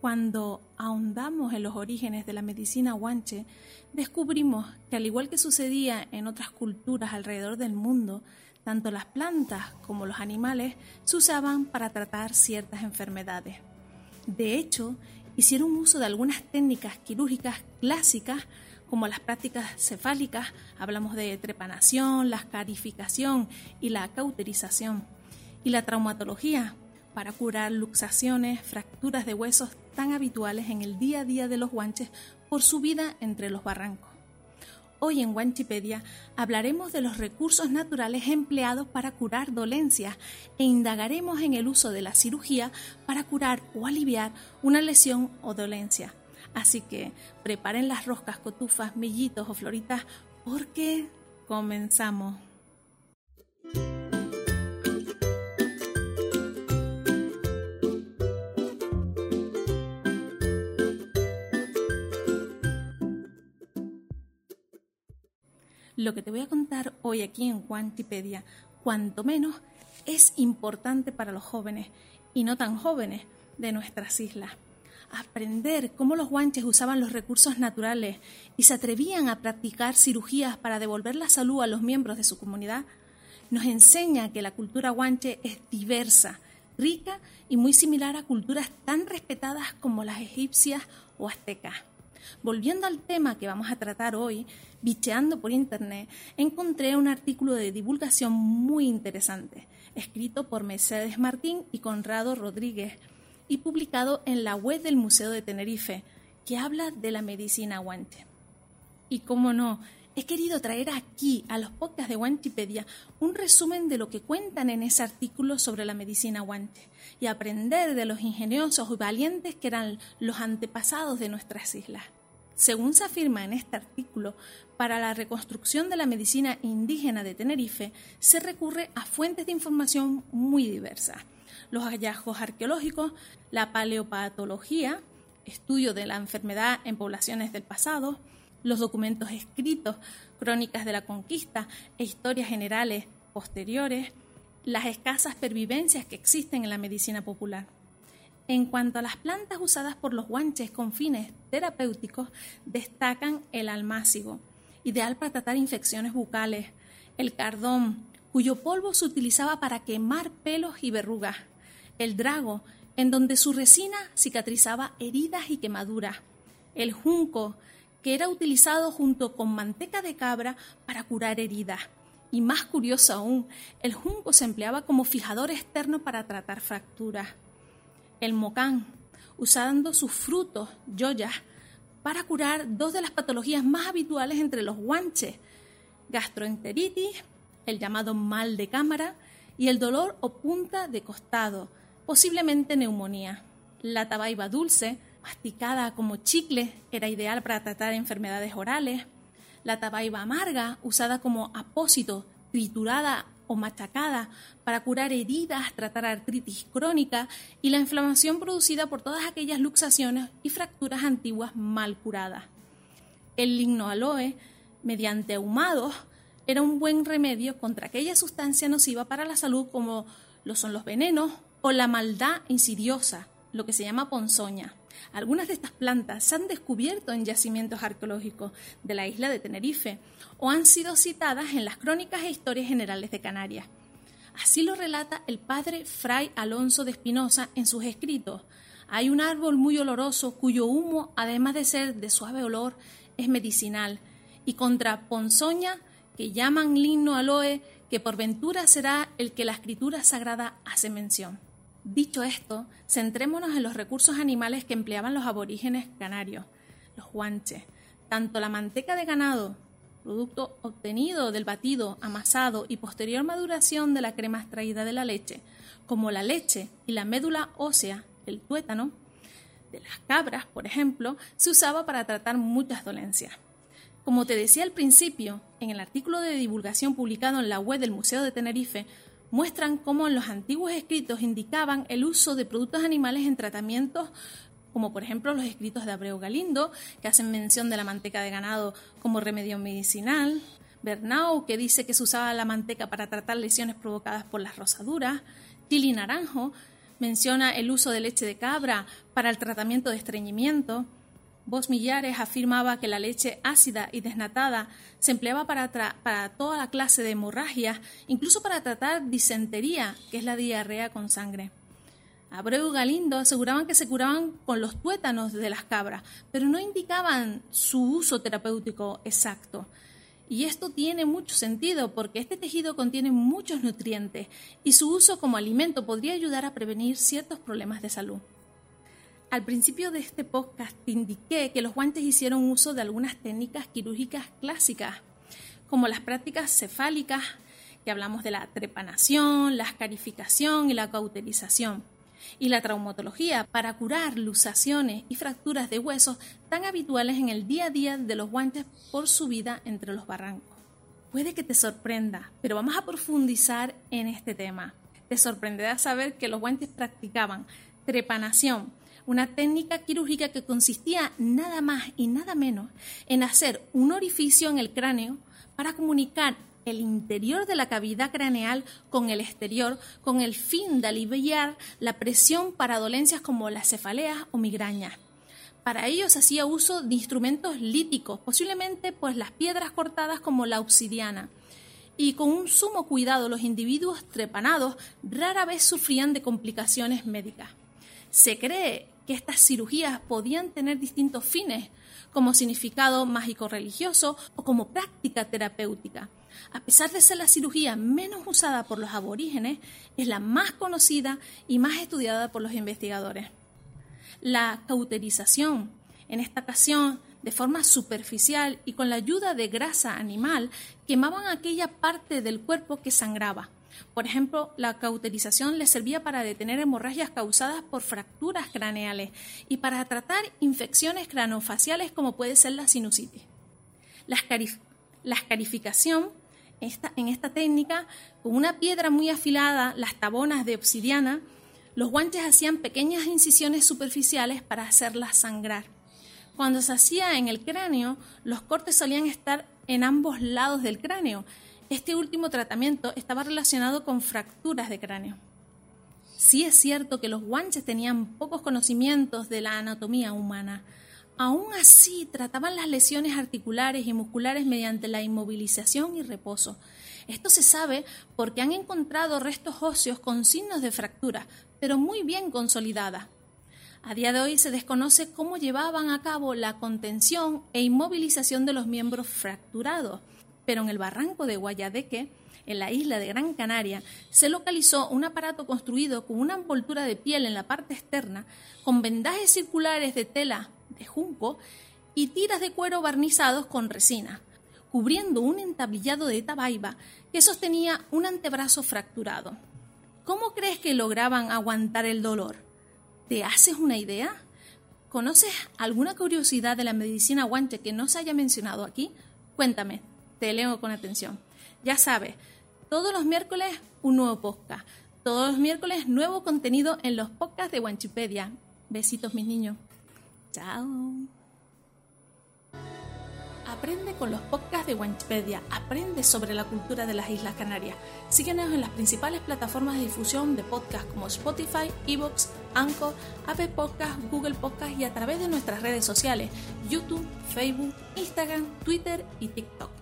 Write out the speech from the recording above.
Cuando ahondamos en los orígenes de la medicina guanche, descubrimos que al igual que sucedía en otras culturas alrededor del mundo, tanto las plantas como los animales se usaban para tratar ciertas enfermedades. De hecho, hicieron uso de algunas técnicas quirúrgicas clásicas como las prácticas cefálicas, hablamos de trepanación, la escarificación y la cauterización, y la traumatología, para curar luxaciones, fracturas de huesos tan habituales en el día a día de los guanches por su vida entre los barrancos. Hoy en Guanchipedia hablaremos de los recursos naturales empleados para curar dolencias e indagaremos en el uso de la cirugía para curar o aliviar una lesión o dolencia. Así que preparen las roscas, cotufas, mellitos o floritas porque comenzamos. Lo que te voy a contar hoy aquí en Quantipedia, cuanto menos, es importante para los jóvenes y no tan jóvenes de nuestras islas. Aprender cómo los guanches usaban los recursos naturales y se atrevían a practicar cirugías para devolver la salud a los miembros de su comunidad nos enseña que la cultura guanche es diversa, rica y muy similar a culturas tan respetadas como las egipcias o aztecas. Volviendo al tema que vamos a tratar hoy, bicheando por internet, encontré un artículo de divulgación muy interesante, escrito por Mercedes Martín y Conrado Rodríguez, y publicado en la web del Museo de Tenerife, que habla de la medicina guanche. Y cómo no, he querido traer aquí a los podcasts de Guanchipedia un resumen de lo que cuentan en ese artículo sobre la medicina guanche y aprender de los ingeniosos y valientes que eran los antepasados de nuestras islas. Según se afirma en este artículo, para la reconstrucción de la medicina indígena de Tenerife se recurre a fuentes de información muy diversas. Los hallazgos arqueológicos, la paleopatología, estudio de la enfermedad en poblaciones del pasado, los documentos escritos, crónicas de la conquista e historias generales posteriores, las escasas pervivencias que existen en la medicina popular. En cuanto a las plantas usadas por los guanches con fines terapéuticos, destacan el almácigo, ideal para tratar infecciones bucales, el cardón, cuyo polvo se utilizaba para quemar pelos y verrugas, el drago, en donde su resina cicatrizaba heridas y quemaduras, el junco, que era utilizado junto con manteca de cabra para curar heridas. Y más curioso aún, el junco se empleaba como fijador externo para tratar fracturas el mocán, usando sus frutos, yoyas, para curar dos de las patologías más habituales entre los guanches, gastroenteritis, el llamado mal de cámara, y el dolor o punta de costado, posiblemente neumonía. La tabaiba dulce, masticada como chicle, era ideal para tratar enfermedades orales. La tabaiba amarga, usada como apósito, triturada o machacada para curar heridas, tratar artritis crónica y la inflamación producida por todas aquellas luxaciones y fracturas antiguas mal curadas. El lignoaloe, mediante ahumados, era un buen remedio contra aquella sustancia nociva para la salud como lo son los venenos o la maldad insidiosa, lo que se llama ponzoña. Algunas de estas plantas se han descubierto en yacimientos arqueológicos de la isla de Tenerife o han sido citadas en las crónicas e historias generales de Canarias. Así lo relata el padre Fray Alonso de Espinosa en sus escritos. Hay un árbol muy oloroso cuyo humo, además de ser de suave olor, es medicinal, y contra ponzoña, que llaman lino aloe, que por ventura será el que la escritura sagrada hace mención. Dicho esto, centrémonos en los recursos animales que empleaban los aborígenes canarios, los guanches. Tanto la manteca de ganado, producto obtenido del batido, amasado y posterior maduración de la crema extraída de la leche, como la leche y la médula ósea, el tuétano, de las cabras, por ejemplo, se usaba para tratar muchas dolencias. Como te decía al principio, en el artículo de divulgación publicado en la web del Museo de Tenerife, muestran cómo en los antiguos escritos indicaban el uso de productos animales en tratamientos como por ejemplo los escritos de Abreu Galindo, que hacen mención de la manteca de ganado como remedio medicinal, Bernau, que dice que se usaba la manteca para tratar lesiones provocadas por las rosaduras, Tili Naranjo, menciona el uso de leche de cabra para el tratamiento de estreñimiento. Vos Millares afirmaba que la leche ácida y desnatada se empleaba para, toda la clase de hemorragias, incluso para tratar disentería, que es la diarrea con sangre. Abreu y Galindo aseguraban que se curaban con los tuétanos de las cabras, pero no indicaban su uso terapéutico exacto. Y esto tiene mucho sentido porque este tejido contiene muchos nutrientes y su uso como alimento podría ayudar a prevenir ciertos problemas de salud. Al principio de este podcast te indiqué que los guantes hicieron uso de algunas técnicas quirúrgicas clásicas, como las prácticas cefálicas, que hablamos de la trepanación, la escarificación y la cauterización y la traumatología para curar luxaciones y fracturas de huesos tan habituales en el día a día de los guantes por su vida entre los barrancos. Puede que te sorprenda, pero vamos a profundizar en este tema. Te sorprenderá saber que los guantes practicaban trepanación, una técnica quirúrgica que consistía nada más y nada menos en hacer un orificio en el cráneo para comunicar el interior de la cavidad craneal con el exterior con el fin de aliviar la presión para dolencias como las cefaleas o migrañas. Para ello se hacía uso de instrumentos líticos, posiblemente pues las piedras cortadas como la obsidiana. Y con un sumo cuidado los individuos trepanados rara vez sufrían de complicaciones médicas. Se cree que estas cirugías podían tener distintos fines, como significado mágico-religioso o como práctica terapéutica. A pesar de ser la cirugía menos usada por los aborígenes, es la más conocida y más estudiada por los investigadores. La cauterización, en esta ocasión de forma superficial y con la ayuda de grasa animal, quemaban aquella parte del cuerpo que sangraba. Por ejemplo, la cauterización le servía para detener hemorragias causadas por fracturas craneales y para tratar infecciones cranofaciales como puede ser la sinusitis. La, escarificación en esta técnica, con una piedra muy afilada, las tabonas de obsidiana, los guantes hacían pequeñas incisiones superficiales para hacerlas sangrar. Cuando se hacía en el cráneo, los cortes solían estar en ambos lados del cráneo. Este último tratamiento estaba relacionado con fracturas de cráneo. Sí es cierto que los guanches tenían pocos conocimientos de la anatomía humana, Aún así, trataban las lesiones articulares y musculares mediante la inmovilización y reposo. Esto se sabe porque han encontrado restos óseos con signos de fractura, pero muy bien consolidadas. A día de hoy se desconoce cómo llevaban a cabo la contención e inmovilización de los miembros fracturados, pero en el barranco de Guayadeque, en la isla de Gran Canaria, se localizó un aparato construido con una envoltura de piel en la parte externa, con vendajes circulares de tela de junco y tiras de cuero barnizados con resina, cubriendo un entablillado de tabaiba que sostenía un antebrazo fracturado. ¿Cómo crees que lograban aguantar el dolor? ¿Te haces una idea? ¿Conoces alguna curiosidad de la medicina guanche que no se haya mencionado aquí? Cuéntame, te leo con atención. Ya sabes, todos los miércoles un nuevo podcast. Todos los miércoles nuevo contenido en los podcasts de Guanchipedia. Besitos mis niños. Chao. Aprende con los podcasts de Wikipedia. Aprende sobre la cultura de las Islas Canarias. Síguenos en las principales plataformas de difusión de podcasts como Spotify, Evox, Anchor, Apple Podcasts, Google Podcasts y a través de nuestras redes sociales, YouTube, Facebook, Instagram, Twitter y TikTok.